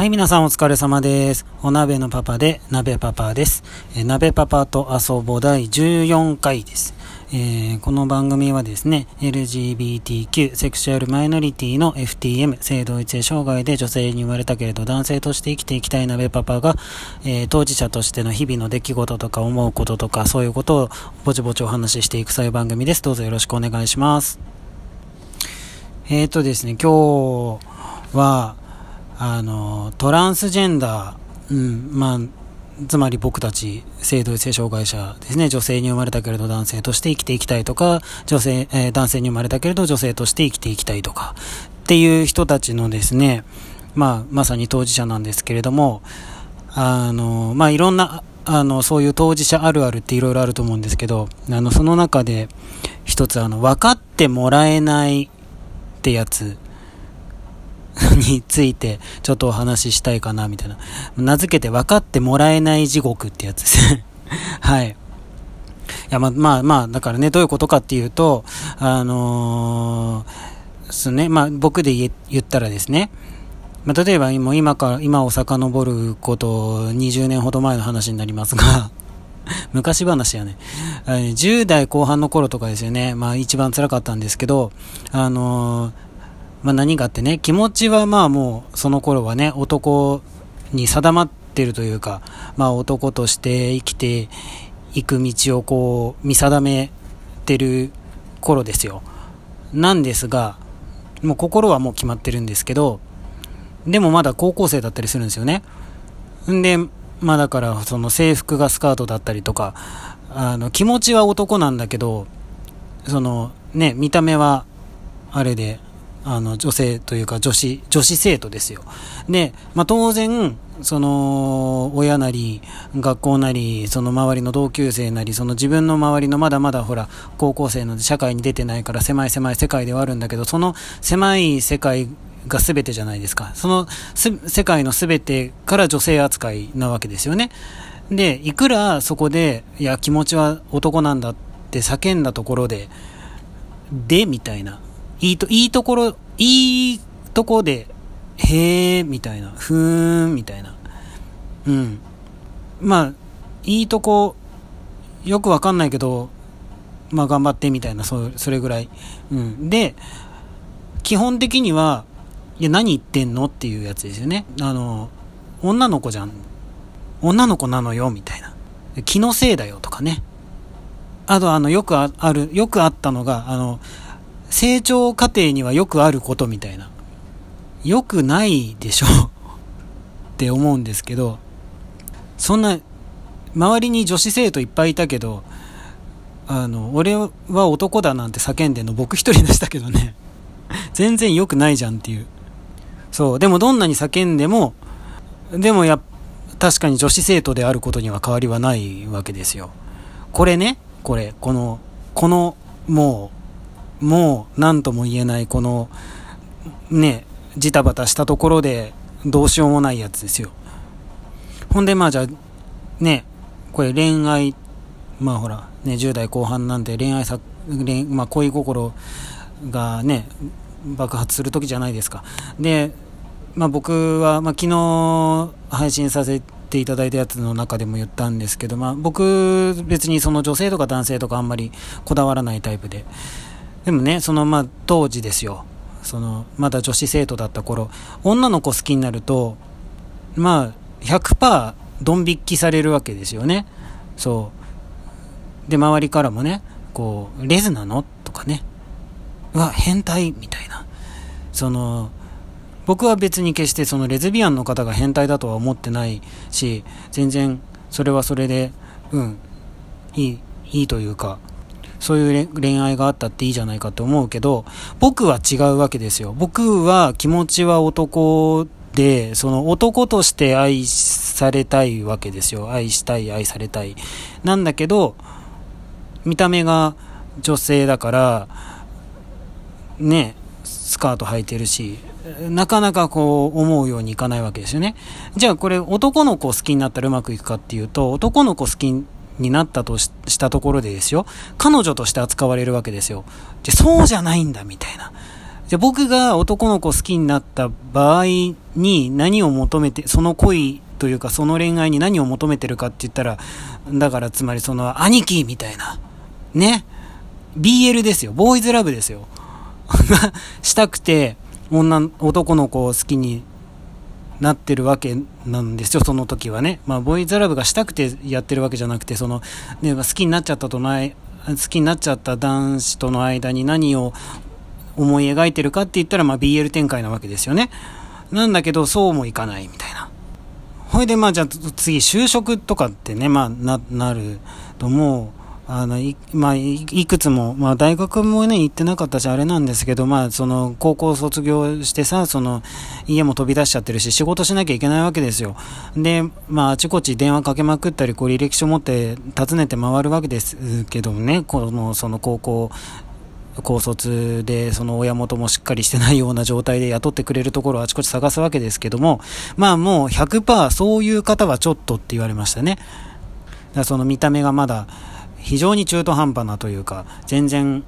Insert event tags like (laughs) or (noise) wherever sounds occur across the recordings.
はい、皆さんお疲れ様です。お鍋のパパで、鍋パパです。え鍋パパと遊ぼ第14回です。えー、この番組はですね、LGBTQ、セクシュアルマイノリティの FTM、性同一性障害で女性に生まれたけれど男性として生きていきたい鍋パパが、えー、当事者としての日々の出来事とか思うこととか、そういうことをぼちぼちお話ししていくそういう番組です。どうぞよろしくお願いします。えーとですね、今日は、あの、トランスジェンダー、うん、まあ、つまり僕たち、性同一性障害者ですね、女性に生まれたけれど男性として生きていきたいとか、女性、えー、男性に生まれたけれど女性として生きていきたいとか、っていう人たちのですね、まあ、まさに当事者なんですけれども、あの、まあ、いろんな、あの、そういう当事者あるあるっていろいろあると思うんですけど、あの、その中で、一つ、あの、分かってもらえないってやつ、(laughs) についてちょっとお話ししたいかなみたいな。名付けて分かってもらえない地獄ってやつですね。(laughs) はい。いや、ま、まあ、まあ、だからね、どういうことかっていうと、あのー、すね、まあ、僕で言ったらですね、まあ、例えば今、今から、今を遡ること20年ほど前の話になりますが (laughs) 昔話やね。10代後半の頃とかですよね。まあ一番辛かったんですけど、あのーまあ、何があってね、気持ちはまあもうその頃はね、男に定まってるというか、まあ男として生きていく道をこう見定めてる頃ですよ。なんですが、もう心はもう決まってるんですけど、でもまだ高校生だったりするんですよね。んで、まあだからその制服がスカートだったりとか、あの気持ちは男なんだけど、そのね、見た目はあれで、あの、女性というか女子、女子生徒ですよ。で、まあ、当然、その、親なり、学校なり、その周りの同級生なり、その自分の周りのまだまだほら、高校生の社会に出てないから狭い狭い世界ではあるんだけど、その狭い世界が全てじゃないですか。その世界の全てから女性扱いなわけですよね。で、いくらそこで、いや、気持ちは男なんだって叫んだところで、で、みたいな。いいと、いいところ、いいとこで、へえ、みたいな、ふーん、みたいな。うん。まあ、いいとこ、よくわかんないけど、まあ頑張ってみたいな、そそれぐらい。うん。で、基本的には、いや、何言ってんのっていうやつですよね。あの、女の子じゃん。女の子なのよ、みたいな。気のせいだよ、とかね。あと、あの、よくある、よくあったのが、あの、成長過程にはよくあることみたいな。よくないでしょ (laughs) って思うんですけど、そんな、周りに女子生徒いっぱいいたけど、あの、俺は男だなんて叫んでんの僕一人でしたけどね。(laughs) 全然良くないじゃんっていう。そう。でもどんなに叫んでも、でもや、確かに女子生徒であることには変わりはないわけですよ。これね、これ、この、この、もう、もう何とも言えないこのねジタバタしたところでどうしようもないやつですよ。ほんでまあじゃあねこれ恋愛まあほらね10代後半なんで恋愛さ恋、まあ、恋心がね爆発する時じゃないですか。でまあ僕は、まあ、昨日配信させていただいたやつの中でも言ったんですけど、まあ、僕別にその女性とか男性とかあんまりこだわらないタイプで。でもね、そのまあ当時ですよ。そのまだ女子生徒だった頃、女の子好きになると、まあ100%ドン引きされるわけですよね。そう。で、周りからもね、こう、レズなの？とかね。うわ、変態？みたいな。その、僕は別に決してそのレズビアンの方が変態だとは思ってないし、全然それはそれで、うん、いい、いいというか、そういう恋愛があったっていいじゃないかと思うけど、僕は違うわけですよ。僕は気持ちは男で、その男として愛されたいわけですよ。愛したい、愛されたい。なんだけど、見た目が女性だから、ね、スカート履いてるし、なかなかこう思うようにいかないわけですよね。じゃあこれ男の子好きになったらうまくいくかっていうと、男の子好きになったとしたところでですよ、彼女として扱われるわけですよ。で、そうじゃないんだ、みたいな。じゃ僕が男の子好きになった場合に何を求めて、その恋というかその恋愛に何を求めてるかって言ったら、だからつまりその兄貴みたいな、ね、BL ですよ、ボーイズラブですよ。(laughs) したくて、女、男の子を好きになってるわけなんですよ、その時はね。まあ、ボーイズラブがしたくてやってるわけじゃなくて、その、ね、好きになっちゃったとない、好きになっちゃった男子との間に何を思い描いてるかって言ったら、まあ、BL 展開なわけですよね。なんだけど、そうもいかないみたいな。ほいで、まあ、じゃあ次、就職とかってね、まあ、な、なるともう、あの、い、まあ、いくつも、まあ、大学もね、行ってなかったし、あれなんですけど、まあ、その、高校卒業してさ、その、家も飛び出しちゃってるし、仕事しなきゃいけないわけですよ。で、まあ、あちこち電話かけまくったり、こう、履歴書持って訪ねて回るわけですけどね、この、その高校、高卒でその親元もしっかりしてないような状態で雇ってくれるところをあちこち探すわけですけども、まあもう100%そういう方はちょっとって言われましたね。だその見た目がまだ非常に中途半端なというか、全然、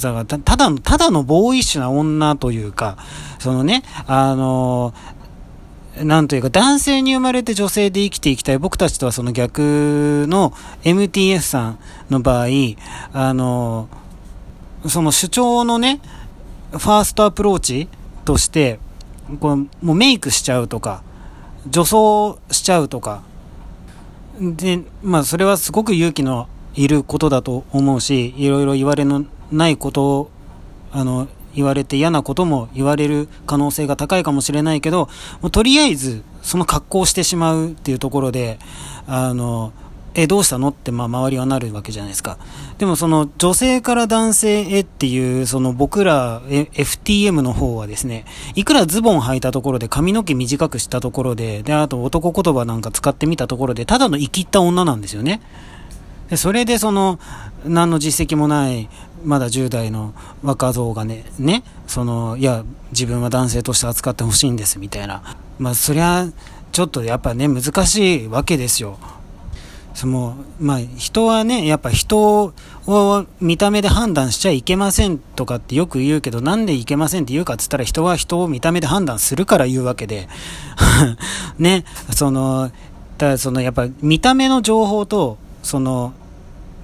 ただの、ただのボーイッシュな女というか、そのね、あのなんというか、男性に生まれて女性で生きていきたい。僕たちとはその逆の MTF さんの場合、あのその主張のね、ファーストアプローチとして、こうもうメイクしちゃうとか、女装しちゃうとか、で、まあそれはすごく勇気のいることだと思うし、いろいろ言われのないことを、あの、言われて嫌なことも言われる可能性が高いかもしれないけど、もうとりあえずその格好をしてしまうっていうところで、あの、え、どうしたの？って、まあ、周りはなるわけじゃないですか。でも、その、女性から男性へっていう、その、僕ら、FTM の方はですね、いくらズボン履いたところで、髪の毛短くしたところで、で、あと男言葉なんか使ってみたところで、ただの生きった女なんですよね。でそれでその何の実績もないまだ10代の若造がね、ね、その、いや、自分は男性として扱ってほしいんですみたいな。まあ、そりゃ、ちょっとやっぱね、難しいわけですよ。その、まあ、人はね、やっぱ人を見た目で判断しちゃいけませんとかってよく言うけど、なんでいけませんって言うかって言ったら人は人を見た目で判断するから言うわけで、(laughs) ね、そのた、だそのやっぱ見た目の情報と、その、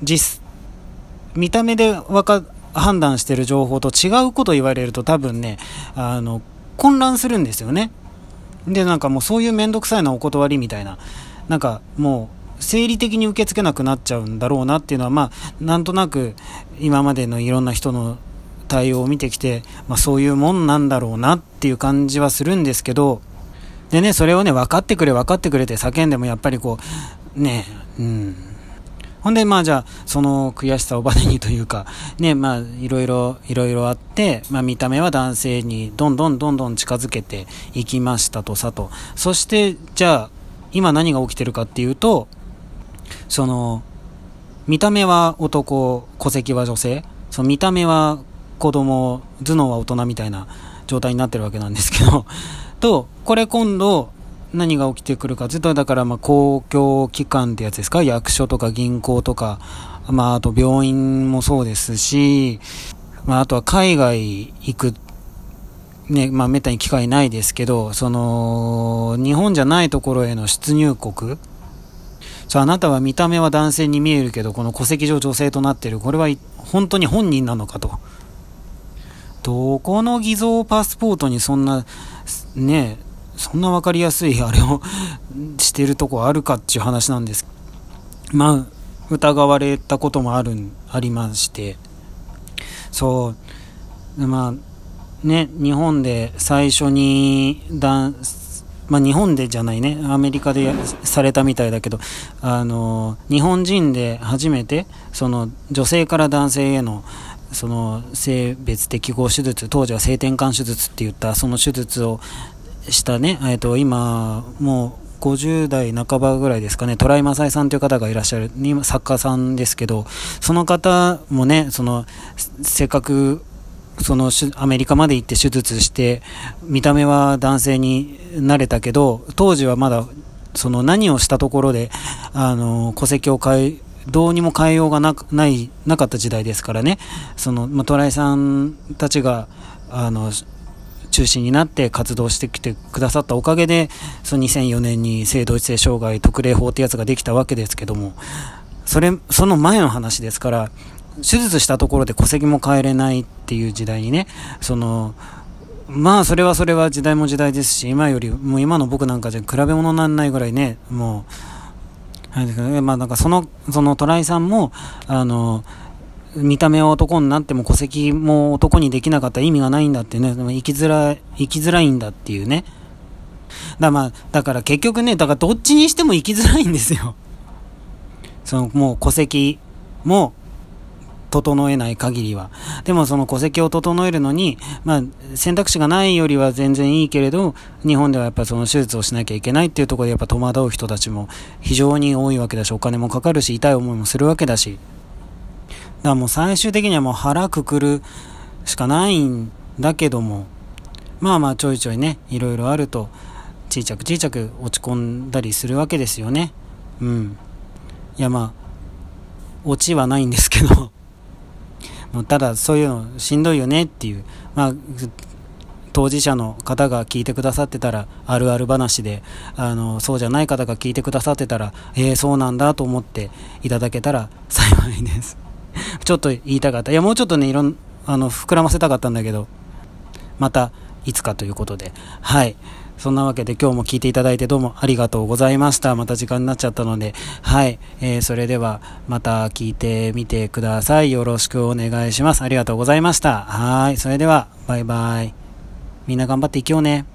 実、見た目でわか、判断してる情報と違うこと言われると多分ね、あの、混乱するんですよね。で、なんかもうそういうめんどくさいなお断りみたいな、なんかもう、生理的に受け付けなくなっちゃうんだろうなっていうのは、まあ、なんとなく今までのいろんな人の対応を見てきて、まあ、そういうもんなんだろうなっていう感じはするんですけど、でね、それをね、分かってくれ分かってくれって叫んでもやっぱりこう、ね、うん、ほんで、まあじゃあ、その悔しさをバネにというか、ね、まあいろいろ、いろいろあって、まあ見た目は男性にどんどんどんどん近づけていきましたとさと。そして、じゃあ、今何が起きてるかっていうと、その、見た目は男、戸籍は女性、その見た目は子供、頭脳は大人みたいな状態になってるわけなんですけど、と、これ今度、何が起きてくるかずっとだからまあ公共機関ってやつですか？役所とか銀行とか、まああと病院もそうですし、まああとは海外行く、ね、まあめったに機会ないですけど、その、日本じゃないところへの出入国そうあなたは見た目は男性に見えるけど、この戸籍上女性となっている。これは本当に本人なのかと。どこの偽造パスポートにそんな、ね、そんな分かりやすいあれをしてるとこあるかっていう話なんです。まあ、疑われたこともある、ありまして、そう、まあ、ね、日本で最初にだまあ、日本でじゃないね、アメリカでされたみたいだけど、あの、日本人で初めて、その、女性から男性への、その、性別適合手術、当時は性転換手術って言った、その手術をしたね、えっ、と、今、もう50代半ばぐらいですかね、トライマサイさんという方がいらっしゃる、作家さんですけど、その方もね、その、せっかく、そのアメリカまで行って手術して見た目は男性になれたけど当時はまだその何をしたところであの戸籍を変えどうにも変えようがなないなかった時代ですからねその、まあ、トライさんたちがあの、中心になって活動してきてくださったおかげで、その2004年に性同一性障害特例法ってやつができたわけですけども、それ、その前の話ですから、手術したところで戸籍も変えれないっていう時代にね、その、まあそれはそれは時代も時代ですし、今より、もう今の僕なんかじゃ比べ物にならないぐらいね、もう、はい、まあなんかその、そのトライさんも、あの、見た目は男になっても戸籍も男にできなかったら意味がないんだってね、生きづらい、生きづらいんだっていうね。だまあ、だから結局ね、だからどっちにしても生きづらいんですよ。(laughs) そのもう戸籍も整えない限りは。でもその戸籍を整えるのに、まあ選択肢がないよりは全然いいけれど、日本ではやっぱその手術をしなきゃいけないっていうところでやっぱ戸惑う人たちも非常に多いわけだし、お金もかかるし、痛い思いもするわけだし。だからもう最終的にはもう腹くくるしかないんだけども、まあまあちょいちょいね、いろいろあると、ちいちゃくちいちゃく落ち込んだりするわけですよね。うん。いやまあ、オチはないんですけど (laughs) もうただそういうのしんどいよねっていう、まあ、当事者の方が聞いてくださってたら、あるある話で、あの、そうじゃない方が聞いてくださってたら、えー、そうなんだと思っていただけたら幸いです (laughs) ちょっと言いたかった。いや、もうちょっとね、いろん、あの、膨らませたかったんだけど、また、いつかということで、はい。そんなわけで今日も聞いていただいてどうもありがとうございました。また時間になっちゃったので、はい。えー、それではまた聞いてみてください。よろしくお願いします。ありがとうございました。はい。それでは、バイバイ。みんな頑張っていきようね。